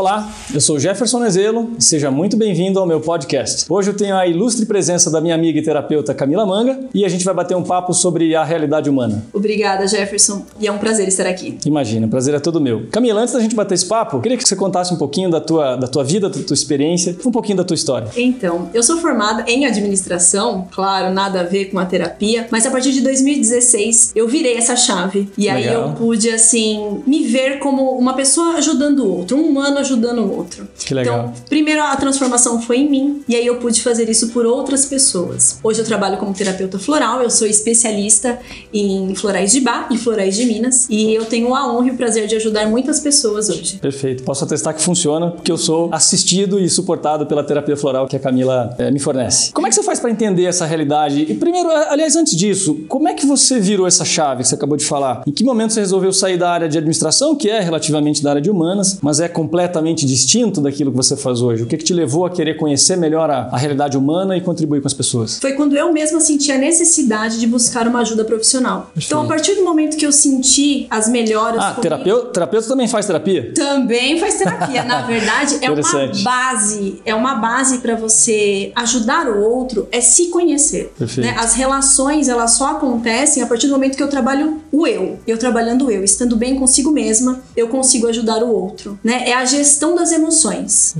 Olá, eu sou Jefferson Nezelo e seja muito bem-vindo ao meu podcast. Hoje eu tenho a ilustre presença da minha amiga e terapeuta Camila Manga e a gente vai bater um papo sobre a realidade humana. Obrigada, Jefferson, e é um prazer estar aqui. Imagina, o prazer é todo meu. Camila, antes da gente bater esse papo, eu queria que você contasse um pouquinho da tua, da tua vida, da tua experiência, um pouquinho da tua história. Então, eu sou formada em administração, claro, nada a ver com a terapia, mas a partir de 2016 eu virei essa chave e aí Legal. eu pude, assim, me ver como uma pessoa ajudando o outro, um humano ajudando o outro. Que legal. Então, primeiro a transformação foi em mim e aí eu pude fazer isso por outras pessoas. Hoje eu trabalho como terapeuta floral, eu sou especialista em florais de Bar e florais de Minas e eu tenho a honra e o prazer de ajudar muitas pessoas hoje. Perfeito. Posso atestar que funciona, porque eu sou assistido e suportado pela terapia floral que a Camila eh, me fornece. Como é que você faz para entender essa realidade? E primeiro, aliás, antes disso, como é que você virou essa chave que você acabou de falar? Em que momento você resolveu sair da área de administração, que é relativamente da área de humanas, mas é completamente distinto daquilo que você faz hoje? O que, que te levou a querer conhecer melhor a, a realidade humana e contribuir com as pessoas? Foi quando eu mesma senti a necessidade de buscar uma ajuda profissional. Então, a partir do momento que eu senti as melhoras. Ah, terapeuta, terapeuta também faz terapia? Também faz terapia. Na verdade, é uma base. É uma base para você ajudar o outro, é se conhecer. Né? As relações, elas só acontecem a partir do momento que eu trabalho o eu. Eu trabalhando o eu, estando bem consigo mesma, eu consigo ajudar o outro. Né? É a gestão das emoções.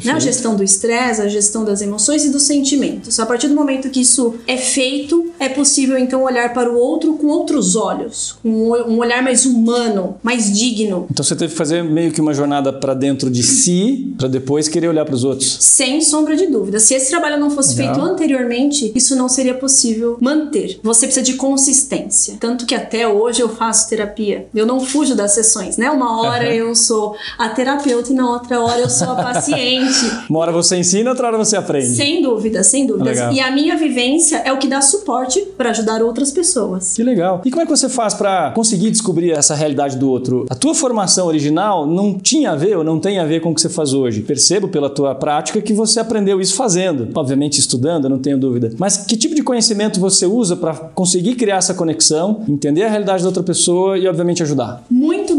Né? A gestão do estresse, a gestão das emoções e dos sentimentos. A partir do momento que isso é feito, é possível então olhar para o outro com outros olhos, com um olhar mais humano, mais digno, Então você teve que fazer meio que uma jornada para dentro de si, para depois querer olhar para os outros. Sem sombra de dúvida. Se esse trabalho não fosse Legal. feito anteriormente, isso não seria possível manter. Você precisa de consistência. Tanto que até hoje eu faço terapia. Eu não fujo das sessões, né? Uma hora Aham. eu sou a terapeuta e na outra hora eu sou paciente. Uma hora você ensina, outra hora você aprende. sem dúvida, sem dúvidas. Legal. E a minha vivência é o que dá suporte para ajudar outras pessoas. Que legal. E como é que você faz para conseguir descobrir essa realidade do outro? A tua formação original não tinha a ver ou não tem a ver com o que você faz hoje. Percebo pela tua prática que você aprendeu isso fazendo. Obviamente estudando, não tenho dúvida. Mas que tipo de conhecimento você usa para conseguir criar essa conexão, entender a realidade da outra pessoa e obviamente ajudar?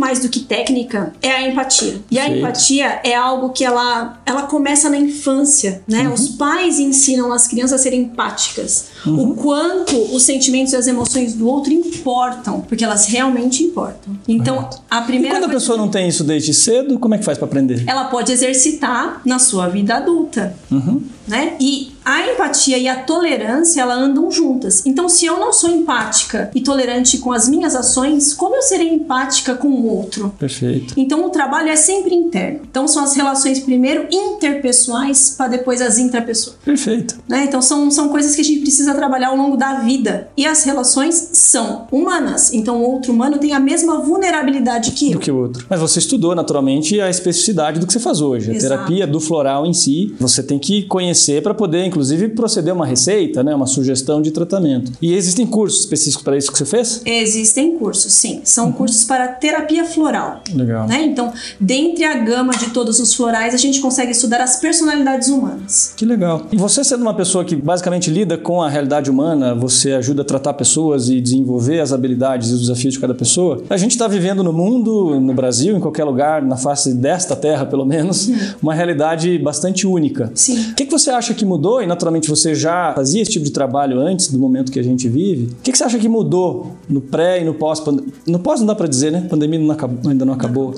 Mais do que técnica é a empatia. E a Perfeito. empatia é algo que ela, ela começa na infância, né? Uhum. Os pais ensinam as crianças a serem empáticas. O quanto os sentimentos e as emoções do outro importam, porque elas realmente importam. Então, a E primeira quando a pessoa não tem isso desde cedo, como é que faz para aprender? ela pode exercitar na sua vida adulta. Uhum. Né? E a empatia e a tolerância, ela andam juntas. Então, se eu não sou empática e tolerante com as minhas ações, como eu serei empática com o outro? Perfeito. Então o trabalho é sempre interno. Então são as relações primeiro interpessoais para depois as intrapessoais. Perfeito. Né? Então são, são coisas que a gente precisa trabalhar ao longo da vida. E as relações são humanas. Então o outro humano tem a mesma vulnerabilidade que do eu. que o outro. Mas você estudou naturalmente a especificidade do que você faz hoje. A Exato. terapia do floral em si, você tem que conhecer para poder, inclusive, proceder uma receita, né, uma sugestão de tratamento. E existem cursos específicos para isso que você fez? Existem cursos, sim. São Uhum. cursos para terapia floral. Legal. Né? Então, dentre a gama de todos os florais, a gente consegue estudar as personalidades humanas. Que legal. E você sendo uma pessoa que basicamente lida com a realidade humana, você ajuda a tratar pessoas e desenvolver as habilidades e os desafios de cada pessoa. A gente está vivendo no mundo, no Brasil, em qualquer lugar, na face desta terra pelo menos, uma realidade bastante única. Sim. O que, que você acha que mudou? E naturalmente você já fazia esse tipo de trabalho antes do momento que a gente vive. O que, que você acha que mudou no pré e no pós? No pós não dá para dizer, né? A pandemia não acabou- ainda não acabou.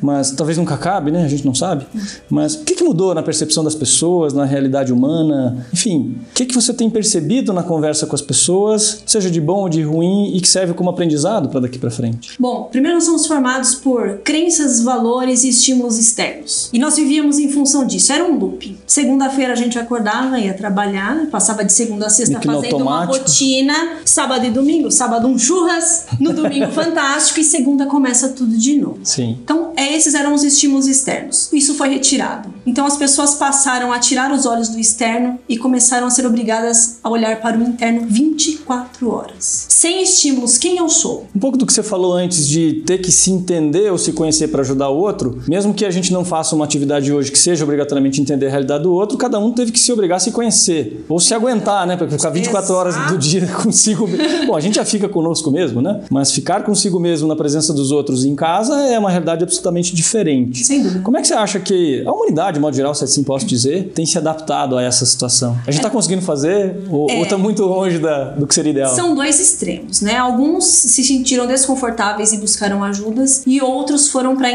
Mas talvez nunca acabe, né? A gente não sabe. Mas o que, que mudou na percepção das pessoas, na realidade humana? Enfim, o que, que você tem percebido na conversa com as pessoas, seja de bom ou de ruim, e que serve como aprendizado para daqui para frente? Bom, primeiro nós somos formados por crenças, valores e estímulos externos. E nós vivíamos em função disso, era um looping. Segunda-feira a gente acordava, ia trabalhar, passava de segunda a sexta fazendo uma rotina, sábado e domingo, sábado um churras, no domingo fantástico e segunda começa tudo de novo. Sim. Então, é, esses eram os estímulos externos. Isso foi retirado. Então, as pessoas passaram a tirar os olhos do externo e começaram a ser obrigadas a olhar para o interno 24 horas. Sem estímulos, quem eu sou? Um pouco do que você falou antes de ter que se entender ou se conhecer para ajudar o outro, mesmo que a gente não faça uma atividade hoje que seja obrigatoriamente entender a realidade do outro, cada um teve que se obrigar a se conhecer. Ou se aguentar, né? Para ficar 24 horas do dia consigo mesmo. Bom, a gente já fica conosco mesmo, né? Mas ficar consigo mesmo na presença dos outros em casa é uma realidade absolutamente absolutamente diferente. Sem dúvida. Como é que você acha que a humanidade, de modo geral, se assim posso dizer, tem se adaptado a essa situação? A gente está conseguindo fazer ou É. está muito longe da- do que seria ideal? São dois extremos, né? Alguns se sentiram desconfortáveis e buscaram ajudas, e outros foram para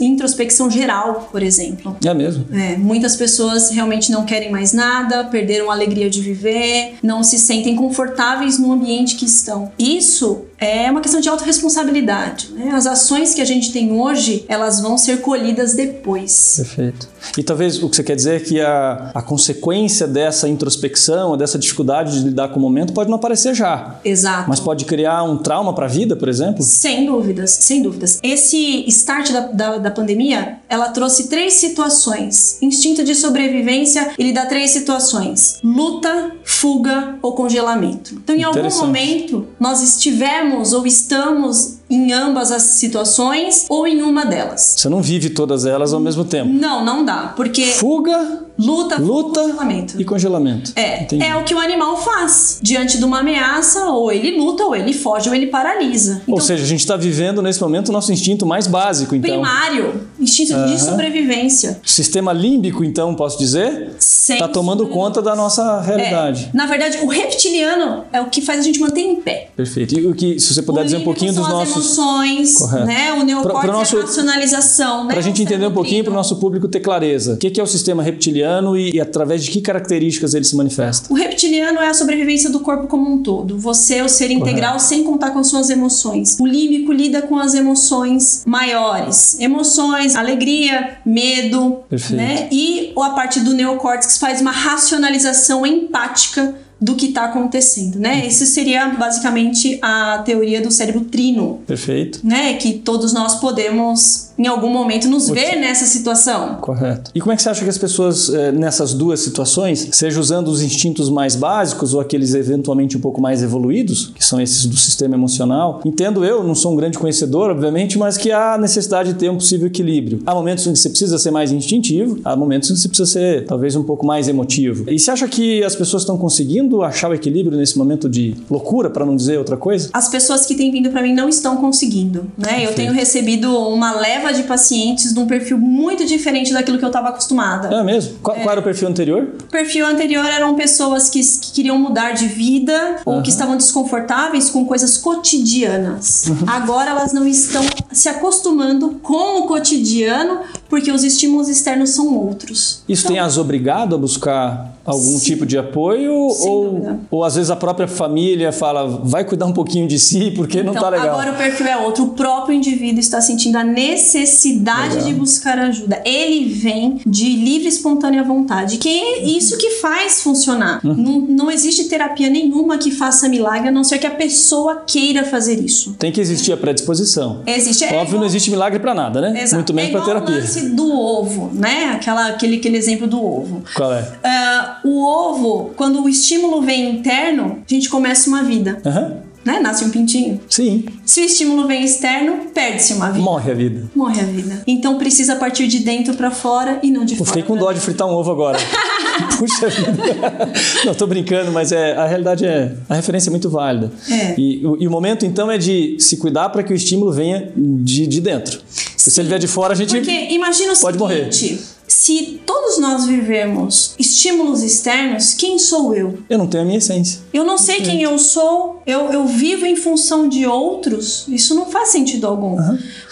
introspecção geral, por exemplo. É mesmo? É, muitas pessoas realmente não querem mais nada, perderam a alegria de viver, não se sentem confortáveis no ambiente que estão. Isso é uma questão de autorresponsabilidade. Né? As ações que a gente tem hoje, elas vão ser colhidas depois. Perfeito. E talvez o que você quer dizer é que a, a consequência dessa introspecção, dessa dificuldade de lidar com o momento, pode não aparecer já. Exato. Mas pode criar um trauma para a vida, por exemplo? Sem dúvidas, sem dúvidas. Esse start da, da, da pandemia, ela trouxe três situações. Instinto de sobrevivência, ele dá três situações: luta, fuga ou congelamento. Então, em algum momento, nós estivemos ou estamos em ambas as situações ou em uma delas. Você não vive todas elas ao mesmo tempo. Não, não dá, porque Fuga, luta, luta congelamento. e congelamento. É, Entendi. é o que o animal faz. Diante de uma ameaça, ou ele luta, ou ele foge, ou ele paralisa. Ou Então, seja, a gente está vivendo nesse momento o nosso instinto mais básico, então. primário, instinto de sobrevivência. Sistema límbico, então, posso dizer, Sem está tomando conta da nossa realidade. É, na verdade, o reptiliano é o que faz a gente manter em pé. Perfeito. E o que, se você puder o dizer um pouquinho dos as nossos. emoções, Correto. né? O Pra- neocórtex pra nosso- é a racionalização, né? Para a gente entender um pouquinho, para o nosso público ter clareza, o que é o sistema reptiliano e, e através de que características ele se manifesta? O reptiliano é a sobrevivência do corpo como um todo. Você é o ser integral sem contar com as suas emoções. O límbico lida com as emoções maiores. Emoções, alegria, medo, Perfeito. né? E a parte do neocórtex faz uma racionalização empática do que está acontecendo, né? Isso seria basicamente a teoria do cérebro trino, Perfeito. né? Que todos nós podemos, em algum momento, nos ver nessa situação. Correto. E como é que você acha que as pessoas, eh, nessas duas situações, seja usando os instintos mais básicos ou aqueles eventualmente um pouco mais evoluídos, que são esses do sistema emocional, entendo eu, não sou um grande conhecedor, obviamente, mas que há necessidade de ter um possível equilíbrio. Há momentos em que você precisa ser mais instintivo, há momentos em que você precisa ser talvez um pouco mais emotivo. E você acha que as pessoas estão conseguindo achar o equilíbrio nesse momento de loucura, para não dizer outra coisa? As pessoas que têm vindo para mim não estão conseguindo, né? Eu tenho recebido uma leva de pacientes de um perfil muito diferente daquilo que eu estava acostumada. É mesmo? Qual, qual era o perfil anterior? O perfil anterior eram pessoas que, que queriam mudar de vida ou que estavam desconfortáveis com coisas cotidianas. Agora elas não estão se acostumando com o cotidiano porque os estímulos externos são outros. Isso tem as obrigado a buscar algum tipo de apoio ou, dúvida. ou às vezes a própria família fala vai cuidar um pouquinho de si porque não Então, tá legal. agora o perfil é outro. O próprio indivíduo está sentindo a necessidade Legal. de buscar ajuda. Ele vem de livre e espontânea vontade, que é isso que faz funcionar. Uhum. Não, não existe terapia nenhuma que faça milagre, a não ser que a pessoa queira fazer isso. Tem que existir a predisposição. Existe. É Óbvio, não igual- existe milagre para nada, né? Exato. Muito menos é para terapia. o lance do ovo, né? Aquela, aquele, aquele exemplo do ovo. Qual é? Ah, o ovo, quando o estímulo vem interno, a gente começa uma vida, Aham. né? Nasce um pintinho. Sim, Se o estímulo vem externo, perde-se uma vida. morre a vida. Morre a vida. Então precisa partir de dentro pra fora e não de Eu fora. fiquei com dó de fritar um ovo agora. Puxa vida. Não, tô brincando, mas é, a realidade é. A referência é muito válida. É. E, o- e o momento, então, é de se cuidar para que o estímulo venha de, de dentro. Porque se ele vier de fora, a gente. Porque imagina o Pode seguinte: se todos nós vivemos estímulos externos, quem sou eu? Eu não tenho a minha essência. Eu não sei quem eu sou, eu, eu vivo em função de outros, isso não faz sentido algum.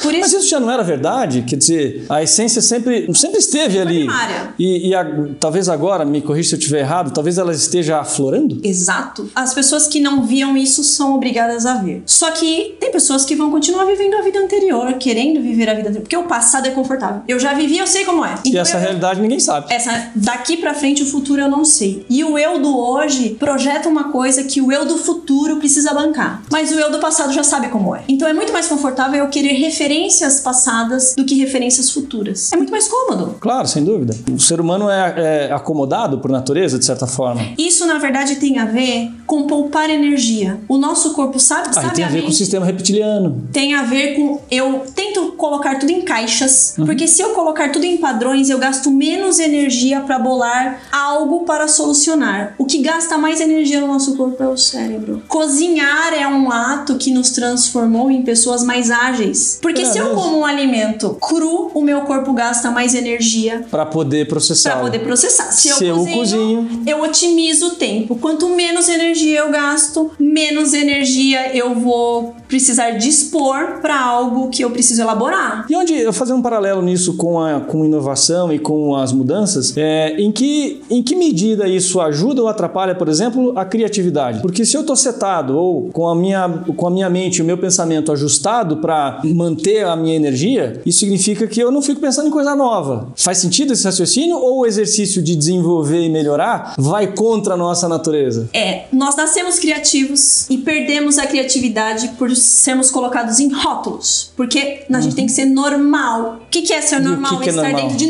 Por Mas isso, isso já não era verdade? Quer dizer, a essência sempre, sempre esteve ali. primária. E, e a- talvez agora, me corrija se eu estiver errado, talvez ela esteja aflorando? exato, as pessoas que não viam isso são obrigadas a ver. Só que tem pessoas que vão continuar vivendo a vida anterior, querendo viver a vida anterior, porque o passado é confortável. Eu já vivi, eu sei como é. E Então essa realidade ninguém sabe. essa daqui pra frente o futuro eu não sei. E o eu do hoje projeta uma coisa que o eu do futuro precisa bancar. Mas o eu do passado já sabe como é. Então é muito mais confortável eu querer referências passadas do que referências futuras. É muito mais cômodo. Claro, sem dúvida. O ser humano é, é acomodado por natureza, de certa forma. Isso na verdade tem a ver com poupar energia. O nosso corpo sabe, Aí tem a ver com o sistema reptiliano. tem a ver com eu tento colocar tudo em caixas, Uhum. porque se eu colocar tudo em padrões, eu gasto menos energia para bolar algo para solucionar. O que gasta mais energia no nosso corpo é o cérebro. Cozinhar é um ato que nos transformou em pessoas mais ágeis. Porque É se eu como um alimento cru, o meu corpo gasta mais energia Para poder processar. para poder processar. Se, Se eu eu cozinho, cozinho- eu otimizo o tempo. Quanto menos energia eu gasto, menos energia eu vou precisar dispor para algo que eu preciso elaborar. E onde eu fazer um paralelo nisso com a com inovação e com as mudanças, é, em que em que medida isso ajuda ou atrapalha, por exemplo, a criatividade? Porque se eu estou setado ou com a minha com a minha mente, o meu pensamento ajustado para manter a minha energia, isso significa que eu não fico pensando em coisa nova. Faz sentido esse raciocínio ou o exercício de desenvolver e melhorar vai contra a nossa natureza? É, nós nascemos criativos e perdemos a criatividade por sermos colocados em rótulos. Porque a gente tem que ser normal. O que, que é ser normal? que que é Estar normal? dentro de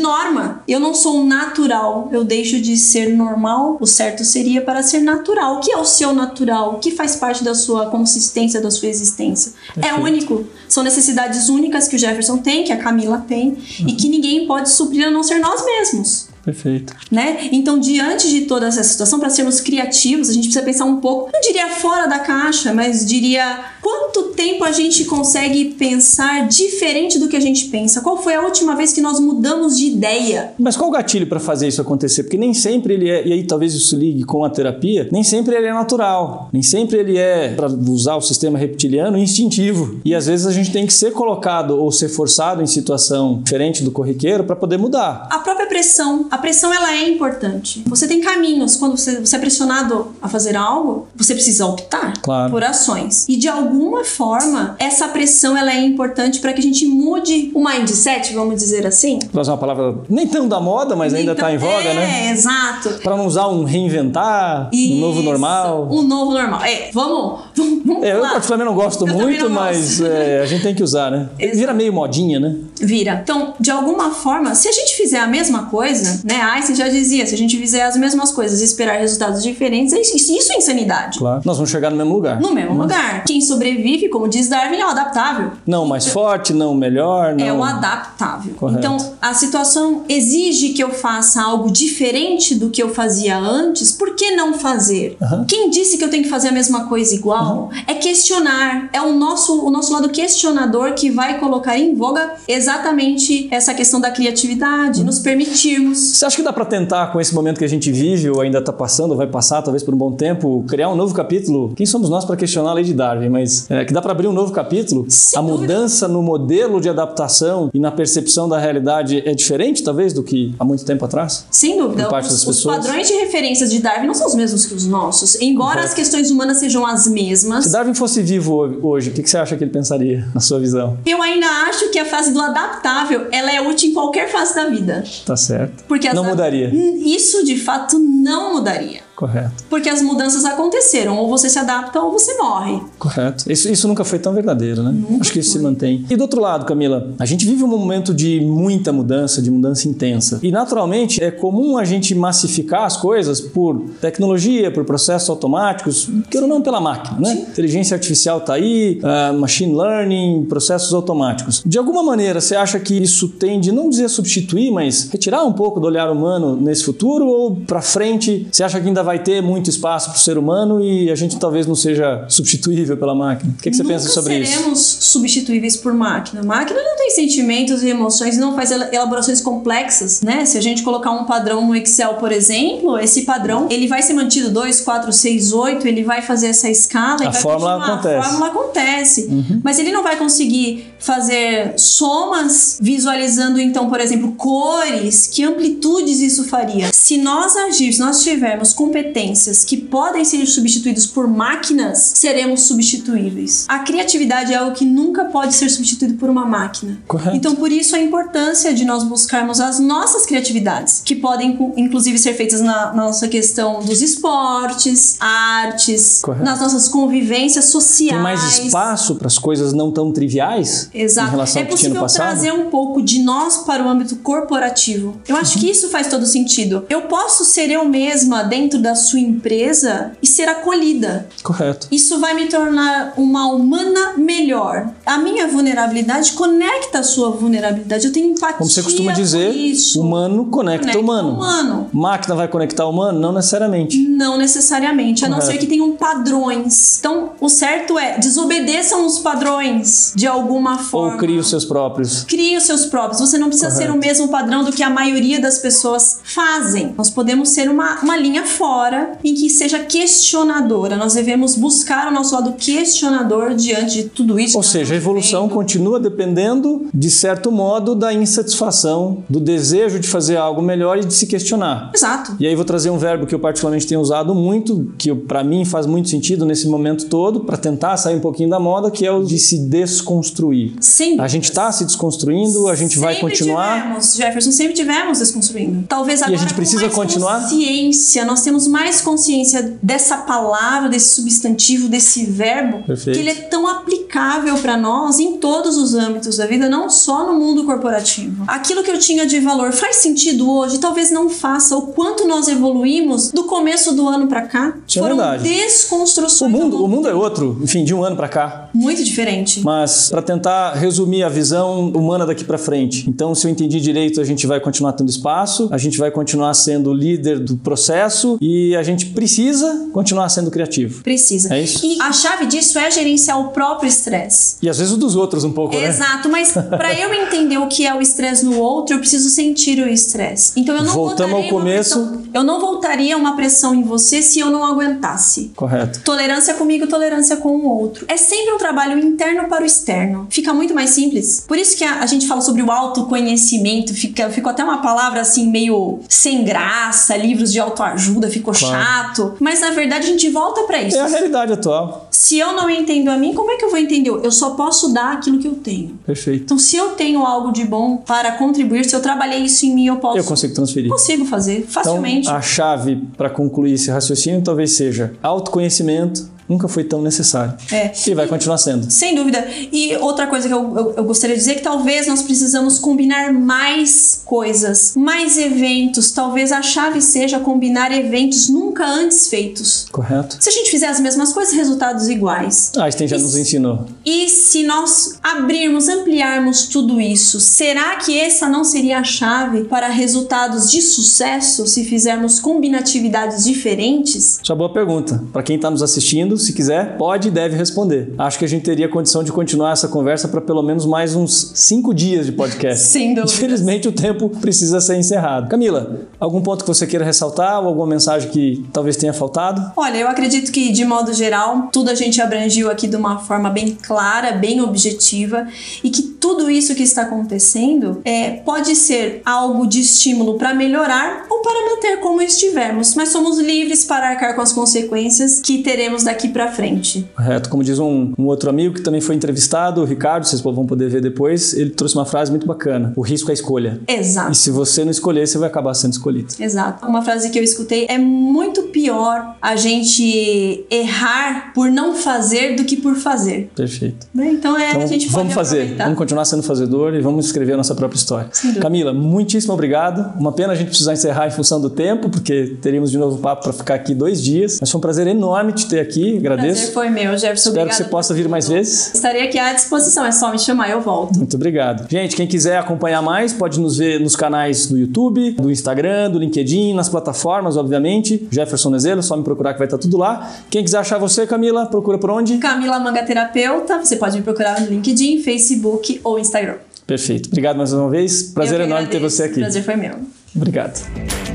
Eu não sou natural. Eu deixo de ser normal. O certo seria para ser natural. O que é o seu natural? O que faz parte da sua consistência, da sua existência? É Perfeito. único. São necessidades únicas que o Jefferson tem, que a Camila tem, e que ninguém pode suprir a não ser nós mesmos Perfeito. né? Então, diante de toda essa situação, para sermos criativos, a gente precisa pensar um pouco, não diria fora da caixa, mas diria quanto tempo a gente consegue pensar diferente do que a gente pensa? Qual foi a última vez que nós mudamos de ideia? Mas qual o gatilho para fazer isso acontecer? Porque nem sempre ele é, e aí talvez isso ligue com a terapia, nem sempre ele é natural, nem sempre ele é, para usar o sistema reptiliano, instintivo. E às vezes a gente tem que ser colocado ou ser forçado em situação diferente do corriqueiro para poder mudar. A própria pressão, a pressão ela é importante. Você tem caminhos, quando você, você é pressionado a fazer algo, você precisa optar Claro. por ações. E de alguma forma, essa pressão ela é importante para que a gente mude o mindset, vamos dizer assim. Pra usar uma palavra nem tão da moda, mas ainda Então, está em voga, é, né? exato. Para não usar um reinventar, um novo Isso, normal. Um novo normal. É, vamos, vamos, vamos É, eu particularmente não gosto Eu muito, não mas gosto. é, a gente tem que usar, né? Exato. Vira meio modinha, né? Vira. Então, de alguma forma, se a gente fizer a mesma coisa, né? Einstein já dizia, se a gente fizer as mesmas coisas e esperar resultados diferentes, é isso, é insanidade. Claro. Nós vamos chegar no mesmo lugar. No mesmo lugar. Quem sobrevive, como diz Darwin, é o adaptável. Não mais forte, não melhor, não. É o adaptável. Correto. Então, a situação exige que eu faça algo diferente do que eu fazia antes. Por que não fazer? Aham. Quem disse que eu tenho que fazer a mesma coisa igual? É questionar. É o nosso, o nosso lado questionador que vai colocar em voga exatamente essa questão da criatividade, nos Você acha que dá pra tentar, com esse momento que a gente vive, ou ainda tá passando, ou vai passar talvez por um bom tempo, criar um novo capítulo? Quem somos nós para questionar a lei de Darwin? Mas é, que dá pra abrir um novo capítulo? Sem a dúvida. mudança no modelo de adaptação e na percepção da realidade é diferente, talvez, do que há muito tempo atrás? Sem dúvida, parte os, das os pessoas. padrões de referências de Darwin não são os mesmos que os nossos. Embora Correto. as questões humanas sejam as mesmas, Se Darwin fosse vivo ho- hoje, o que que você acha que ele pensaria, na sua visão? Eu ainda acho que a fase do adaptável ela é útil em qualquer fase da vida. Tá certo. Porque Não mudaria. Hum, Isso de fato não mudaria. Correto. Porque as mudanças aconteceram. Ou você se adapta ou você morre. Correto. Isso, isso nunca foi tão verdadeiro, né? Acho que isso se mantém. E do outro lado, Camila, a gente vive um momento de muita mudança, de mudança intensa. E naturalmente é comum a gente massificar as coisas por tecnologia, por processos automáticos, queira ou não pela máquina, né? Inteligência artificial tá aí, ah, machine learning, processos automáticos. De alguma maneira, você acha que isso tende, não dizer substituir, mas retirar um pouco do olhar humano nesse futuro ou para frente, você acha que ainda vai ter muito espaço para o ser humano e a gente talvez não seja substituível pela máquina? O que, que você Nunca pensa sobre isso? seremos substituíveis por máquina. A máquina não tem sentimentos e emoções e não faz ela- elaborações complexas, né? Se a gente colocar um padrão no Excel, por exemplo, esse padrão ele vai ser mantido 2, 4, 6, 8, ele vai fazer essa escala e A vai fórmula continuar. acontece. A fórmula acontece. Mas ele não vai conseguir fazer somas visualizando, então, por exemplo, cores, que amplitudes isso faria. Se nós agirmos, se nós tivermos competências que podem ser substituídas por máquinas, seremos substituíveis. A criatividade é algo que nunca pode ser substituído por uma máquina. Correto. Então, por isso a importância de nós buscarmos as nossas criatividades, que podem, inclusive, ser feitas na, na nossa questão dos esportes, artes, Correto. nas nossas convivências sociais. Tem mais espaço para as coisas não tão triviais em Exato. relação É possível trazer um pouco de nós para o âmbito corporativo. Eu acho que isso faz todo sentido. Eu posso ser eu mesma dentro da sua empresa e ser acolhida. Correto. Isso vai me tornar uma humana melhor. A minha vulnerabilidade conecta a sua vulnerabilidade. Eu tenho empatia. Como você costuma dizer, isso. humano conecta, Conecta humano. humano. Máquina vai conectar humano? Não necessariamente. Não necessariamente, a não ser que tenham padrões. Então, o certo é desobedeçam os padrões de alguma forma. Ou cria os seus próprios. Crie os seus próprios. Você não precisa Correto. ser o mesmo padrão do que a maioria das pessoas fazem. Nós podemos ser uma, uma linha fora em que seja questionadora. Nós devemos buscar o nosso lado questionador diante de tudo isso. Ou seja, a evolução vivendo. continua dependendo, de certo modo, da insatisfação, do desejo de fazer algo melhor e de se questionar. Exato. E aí vou trazer um verbo que eu particularmente tenho usado muito, que para mim faz muito sentido nesse momento todo, para tentar sair um pouquinho da moda, que é o de se desconstruir. Sem A gente está se desconstruindo, a gente vai Sempre continuar. Tivemos, Jefferson, sempre tivemos desconstruindo. Talvez agora gente precisa com mais continuar? consciência, nós temos mais consciência dessa palavra, desse substantivo, desse verbo, Perfeito. que ele é tão aplicável para nós em todos os âmbitos da vida, não só no mundo corporativo. Aquilo que eu tinha de valor faz sentido hoje, talvez não faça. O quanto nós evoluímos do começo do ano para cá Isso é foram verdade. desconstruções. O mundo, o mundo é outro, enfim, de um ano para cá. muito diferente. Mas para tentar resumir a visão humana daqui para frente. Então, se eu entendi direito, a gente vai continuar tendo espaço, a gente vai continuar sendo líder do processo e a gente precisa continuar sendo criativo. Precisa. É isso? E a chave disso é gerenciar o próprio estresse. E às vezes o dos outros um pouco, né? Exato, mas para eu entender o que é o estresse no outro, eu preciso sentir o estresse. Então eu não Voltamos ao começo. pressão- eu não voltaria uma pressão em você se eu não aguentasse. Correto. Tolerância comigo, tolerância com o outro. É sempre um trabalho interno para o externo. Fica muito mais simples. Por isso que a, a gente fala sobre o autoconhecimento, fica, ficou até uma palavra assim meio sem graça, livros de autoajuda, ficou Claro. chato. Mas na verdade a gente volta para isso. É a realidade atual. Se eu não entendo a mim, como é que eu vou entender? Eu só posso dar aquilo que eu tenho. Perfeito. Então, se eu tenho algo de bom para contribuir, se eu trabalhei isso em mim, eu posso. Eu consigo transferir. consigo fazer facilmente. Então, a chave para concluir esse raciocínio talvez seja autoconhecimento nunca foi tão necessário. É. E vai continuar sendo. Sem dúvida. E outra coisa que eu, eu, eu gostaria de dizer é que talvez nós precisamos combinar mais coisas, mais eventos. Talvez a chave seja combinar eventos nunca antes feitos. Correto? Se a gente fizer as mesmas coisas, resultados iguais. Einstein já nos ensinou. E se nós abrirmos, ampliarmos tudo isso, será que essa não seria a chave para resultados de sucesso se fizermos combinatividades diferentes? Isso é uma boa pergunta. Para quem está nos assistindo, se quiser, pode e deve responder. Acho que a gente teria condição de continuar essa conversa para pelo menos mais uns cinco dias de podcast. Sem dúvidas. Infelizmente, o tempo precisa ser encerrado. Camila, algum ponto que você queira ressaltar ou alguma mensagem que talvez tenha faltado? Olha, eu acredito que, de modo geral, tudo a gente abrangiu aqui de uma forma bem clara, bem objetiva, e que tudo isso que está acontecendo é, pode ser algo de estímulo para melhorar ou para manter como estivermos, mas somos livres para arcar com as consequências que teremos daqui para frente. Correto. Como diz um, um outro amigo que também foi entrevistado, o Ricardo, vocês vão poder ver depois, ele trouxe uma frase muito bacana. O risco é a escolha. Exato. E se você não escolher, você vai acabar sendo escolhido. Exato. Uma frase que eu escutei é muito pior a gente errar por não fazer do que por fazer. Perfeito. Né? Então é Então, a gente vamos fazer, aproveitar. vamos continuar sendo fazedor e vamos escrever a nossa própria história. Dúvida. Camila, muitíssimo obrigado. Uma pena a gente precisar encerrar em função do tempo, porque teríamos de novo papo para ficar aqui dois dias. Mas foi um prazer enorme te ter aqui, agradeço. Prazer foi meu, Jefferson. Espero que você possa vir mais vezes. Estarei aqui à disposição, é só me chamar, eu volto. Muito obrigado. Gente, quem quiser acompanhar mais, pode nos ver nos canais do YouTube, do Instagram, do LinkedIn, nas plataformas, obviamente. Jefferson Nezelo, só me procurar que vai estar tudo lá. Quem quiser achar você, Camila, procura por onde? Camila Manga Terapeuta, você pode me procurar no LinkedIn, Facebook ou Instagram. Perfeito. Obrigado mais uma vez. Prazer enorme ter agradeço. você aqui. Prazer foi meu. Obrigado.